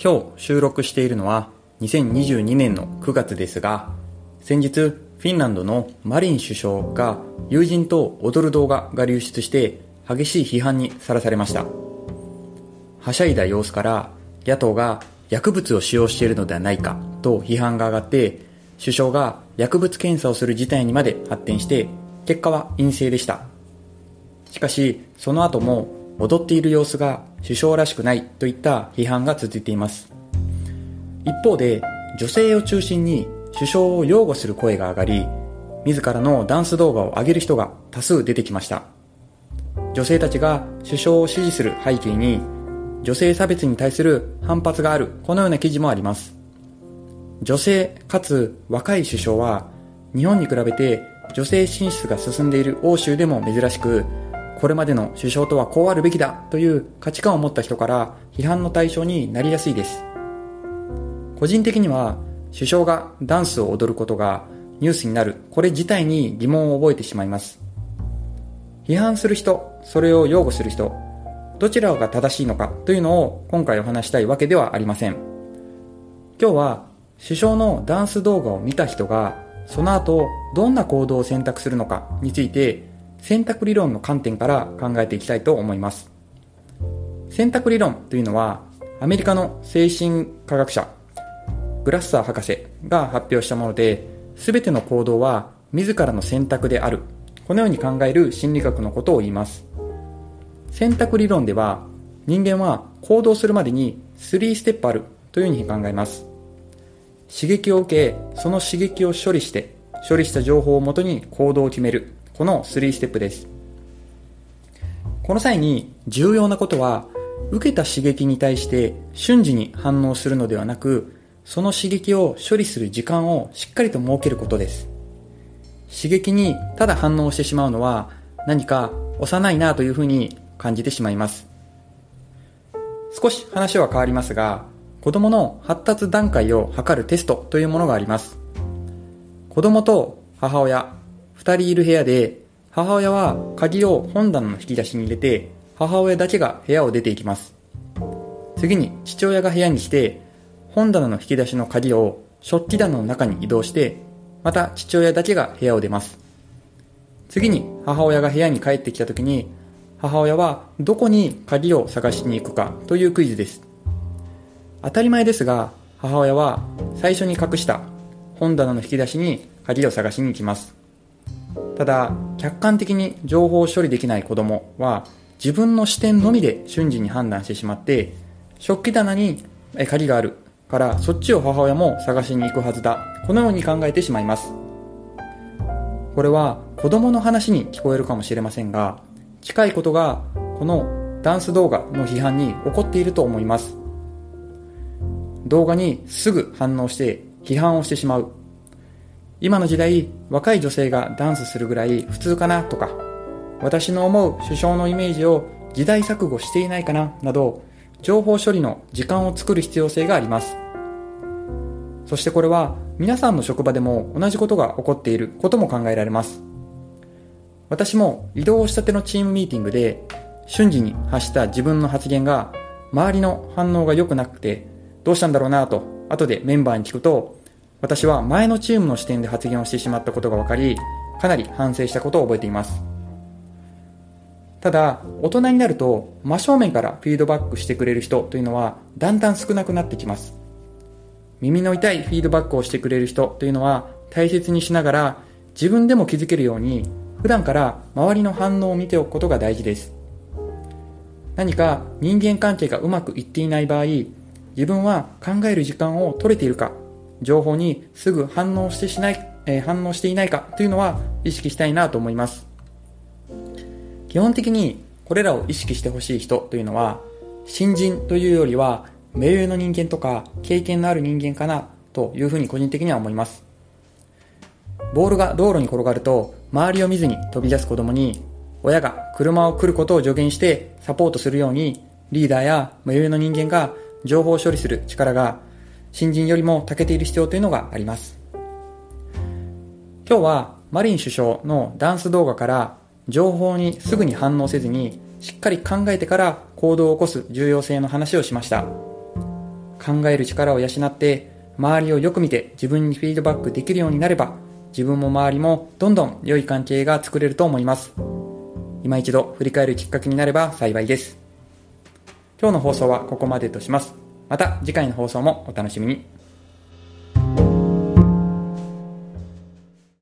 今日収録しているのは2022年の9月ですが、先日フィンランドのマリン首相が友人と踊る動画が流出して激しい批判にさらされました。はしゃいだ様子から野党が薬物を使用しているのではないかと批判が上がって首相が薬物検査をする事態にまで発展して結果は陰性でした。しかしその後も踊っている様子が首相らしくないといった批判が続いています。一方で女性を中心に首相を擁護する声が上がり、自らのダンス動画を上げる人が多数出てきました。女性たちが首相を支持する背景に、女性差別に対する反発がある、このような記事もあります。女性かつ若い首相は、日本に比べて女性進出が進んでいる欧州でも珍しく、これまでの首相とはこうあるべきだという価値観を持った人から批判の対象になりやすいです。個人的には首相がダンスを踊ることがニュースになる、これ自体に疑問を覚えてしまいます。批判する人、それを擁護する人、どちらが正しいのかというのを今回お話したいわけではありません。今日は首相のダンス動画を見た人がその後どんな行動を選択するのかについて選択理論の観点から考えていきたいと思います。選択理論というのはアメリカの精神科学者グラッサー博士が発表したもので、すべての行動は自らの選択である。このように考える心理学のことを言います。選択理論では、人間は行動するまでに3ステップあるというふうに考えます。刺激を受け、その刺激を処理して、処理した情報をもとに行動を決める。この3ステップです。この際に重要なことは、受けた刺激に対して瞬時に反応するのではなく、その刺激を処理する時間をしっかりと設けることです。刺激にただ反応してしまうのは何か幼いなというふうに感じてしまいます。少し話は変わりますが、子供の発達段階を測るテストというものがあります。子供と母親、二人いる部屋で、母親は鍵を本棚の引き出しに入れて、母親だけが部屋を出ていきます。次に父親が部屋に来て、本棚の引き出しの鍵を食器棚の中に移動して、また父親だけが部屋を出ます。次に母親が部屋に帰ってきた時に、母親はどこに鍵を探しに行くかというクイズです。当たり前ですが、母親は最初に隠した本棚の引き出しに鍵を探しに行きます。ただ、客観的に情報を処理できない子供は自分の視点のみで瞬時に判断してしまって、食器棚に鍵があるからそっちを母親も探しに行くはずだ。このように考えてしまいます。これは子供の話に聞こえるかもしれませんが、近いことがこのダンス動画の批判に起こっていると思います。動画にすぐ反応して批判をしてしまう。今の時代、若い女性がダンスするぐらい普通かなとか、私の思う首相のイメージを時代錯誤していないかななど、情報処理の時間を作る必要性があります。そしてこれは皆さんの職場でも同じことが起こっていることも考えられます。私も移動したてのチームミーティングで瞬時に発した自分の発言が周りの反応が良くなくてどうしたんだろうなと後でメンバーに聞くと私は前のチームの視点で発言をしてしまったことが分かりかなり反省したことを覚えています。ただ、大人になると真正面からフィードバックしてくれる人というのはだんだん少なくなってきます。耳の痛いフィードバックをしてくれる人というのは大切にしながら自分でも気づけるように普段から周りの反応を見ておくことが大事です。何か人間関係がうまくいっていない場合、自分は考える時間を取れているか、情報にすぐ反応してしない、えー、反応していないかというのは意識したいなと思います。基本的にこれらを意識してほしい人というのは、新人というよりは、目上の人間とか経験のある人間かなというふうに個人的には思います。ボールが道路に転がると、周りを見ずに飛び出す子供に、親が車を来ることを助言してサポートするように、リーダーや目上の人間が情報処理する力が新人よりも長けている必要というのがあります。今日はマリン首相のダンス動画から情報にすぐに反応せずに、しっかり考えてから行動を起こす重要性の話をしました。考える力を養って周りをよく見て自分にフィードバックできるようになれば自分も周りもどんどん良い関係が作れると思います今一度振り返るきっかけになれば幸いです今日の放送はここまでとしますまた次回の放送もお楽しみに。